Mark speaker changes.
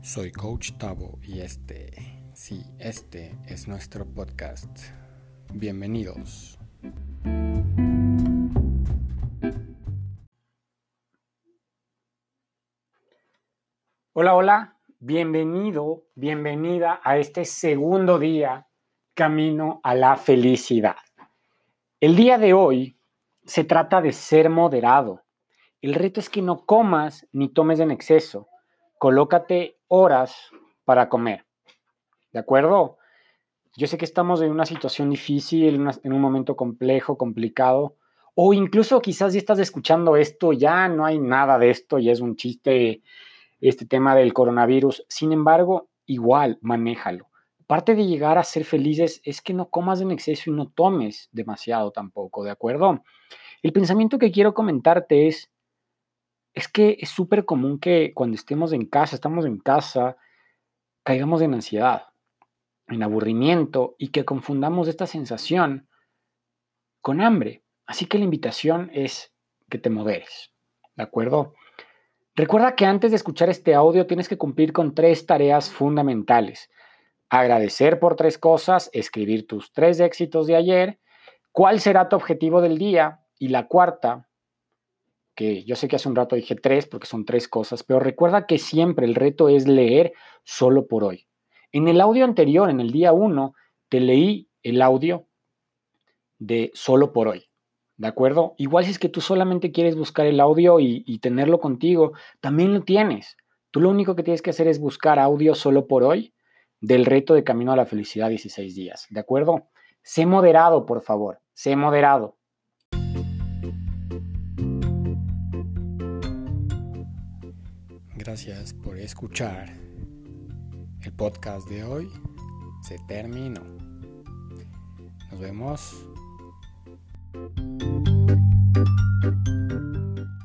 Speaker 1: Soy Coach Tavo y este, sí, este es nuestro podcast. Bienvenidos.
Speaker 2: Hola, hola, bienvenido, bienvenida a este segundo día camino a la felicidad. El día de hoy se trata de ser moderado. El reto es que no comas ni tomes en exceso. Colócate horas para comer. ¿De acuerdo? Yo sé que estamos en una situación difícil, en un momento complejo, complicado, o incluso quizás si estás escuchando esto, ya no hay nada de esto, ya es un chiste este tema del coronavirus. Sin embargo, igual, manéjalo. Parte de llegar a ser felices es que no comas en exceso y no tomes demasiado tampoco, ¿de acuerdo? El pensamiento que quiero comentarte es, es que es súper común que cuando estemos en casa, estamos en casa, caigamos en ansiedad, en aburrimiento y que confundamos esta sensación con hambre. Así que la invitación es que te moderes, ¿de acuerdo? Recuerda que antes de escuchar este audio tienes que cumplir con tres tareas fundamentales. Agradecer por tres cosas, escribir tus tres éxitos de ayer, cuál será tu objetivo del día y la cuarta, que yo sé que hace un rato dije tres porque son tres cosas, pero recuerda que siempre el reto es leer solo por hoy. En el audio anterior, en el día uno, te leí el audio de solo por hoy. ¿De acuerdo? Igual si es que tú solamente quieres buscar el audio y, y, tenerlo contigo, también lo tienes. Tú lo único que tienes que hacer es buscar audio solo por hoy del reto de Camino a la Felicidad 16 días. ¿De acuerdo? Sé moderado, por favor. Sé moderado.
Speaker 1: Gracias por escuchar. El podcast de hoy se terminó. Nos vemos